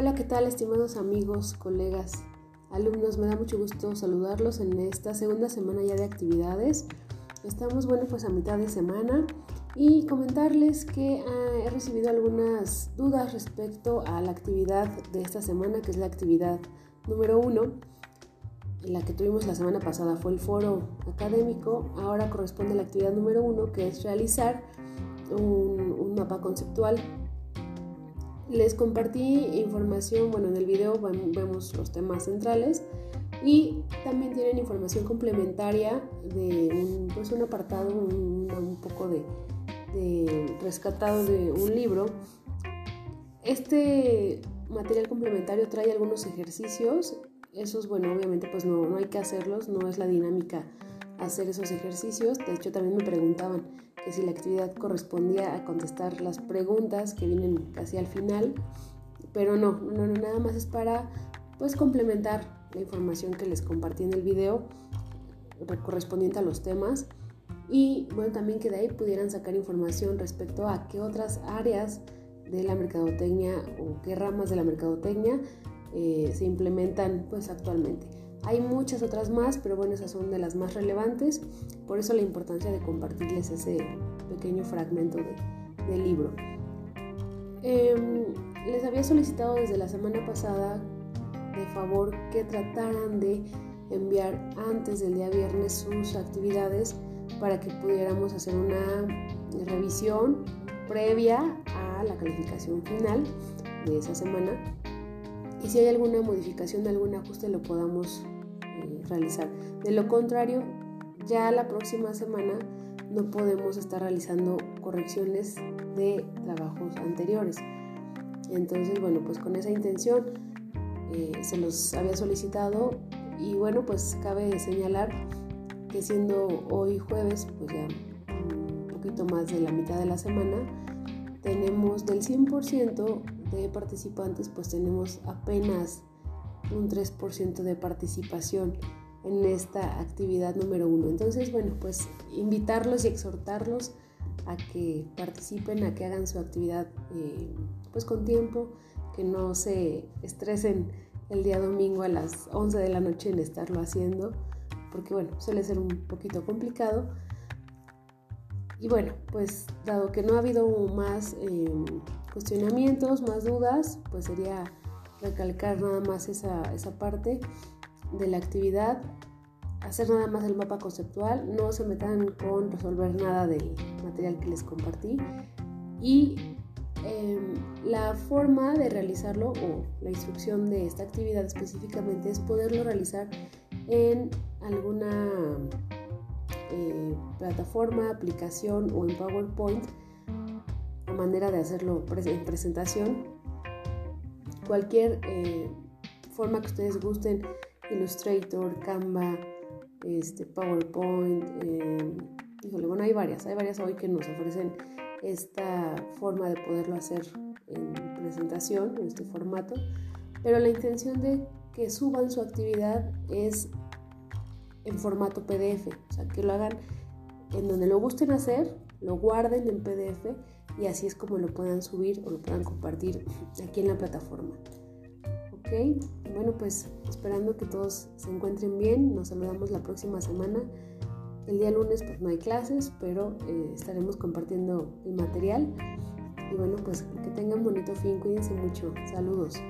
Hola, ¿qué tal estimados amigos, colegas, alumnos? Me da mucho gusto saludarlos en esta segunda semana ya de actividades. Estamos, bueno, pues a mitad de semana y comentarles que ah, he recibido algunas dudas respecto a la actividad de esta semana, que es la actividad número uno. La que tuvimos la semana pasada fue el foro académico, ahora corresponde a la actividad número uno, que es realizar un, un mapa conceptual les compartí información, bueno, en el video vemos los temas centrales y también tienen información complementaria de un, pues apartado, un, poco de, rescatado de un libro. Este material complementario trae algunos ejercicios, esos, bueno, obviamente pues no, no hay que hacerlos, no es la dinámica hacer esos ejercicios, de hecho también me preguntaban, que si la actividad correspondía a contestar las preguntas que vienen casi al final, pero no, no, no, nada más es para pues complementar la información que les compartí en el video correspondiente a los temas. Y bueno también que de ahí pudieran sacar información respecto a qué otras áreas de la mercadotecnia o qué ramas de la mercadotecnia eh, se implementan pues actualmente. Hay muchas otras más, pero bueno, esas son de las más relevantes. Por eso la importancia de compartirles ese pequeño fragmento de, del libro. Em, les había solicitado desde la semana pasada de favor que trataran de enviar antes del día viernes sus actividades para que pudiéramos hacer una revisión previa a la calificación final de esa semana y si hay alguna modificación, algún ajuste lo podamos eh, realizar. De lo contrario, ya la próxima semana no podemos estar realizando correcciones de trabajos anteriores. Entonces, bueno, pues con esa intención eh, se los había solicitado y bueno, pues cabe señalar que siendo hoy jueves, pues ya un poquito más de la mitad de la semana, tenemos del 100% de participantes, pues tenemos apenas un 3% de participación en esta actividad número uno. Entonces, bueno, pues invitarlos y exhortarlos a que participen, a que hagan su actividad eh, pues con tiempo, que no se estresen el día domingo a las 11 de la noche en estarlo haciendo, porque bueno, suele ser un poquito complicado. Y bueno, pues dado que no ha habido más em, cuestionamientos, más dudas, pues sería recalcar nada más esa, esa parte de la actividad, hacer nada más el mapa conceptual, no se metan con resolver nada del material que les compartí y em, la forma de realizarlo o la instrucción de esta actividad específicamente es poderlo realizar en alguna eh, plataforma, aplicación o en PowerPoint manera de hacerlo en presentación. Cualquier eh, forma que ustedes gusten, Illustrator, Canva, este, PowerPoint, eh, bueno, hay varias, hay varias hoy que nos ofrecen esta forma de poderlo hacer en presentación, en este formato, pero la intención de que suban su actividad es en formato PDF, o sea, que lo hagan en donde lo gusten hacer, lo guarden en PDF y así es como lo puedan subir o lo puedan compartir aquí en la plataforma. Ok, bueno pues esperando que todos se encuentren bien, nos saludamos la próxima semana. El día lunes pues no hay clases, pero eh, estaremos compartiendo el material. Y bueno pues que tengan bonito fin, cuídense mucho. Saludos.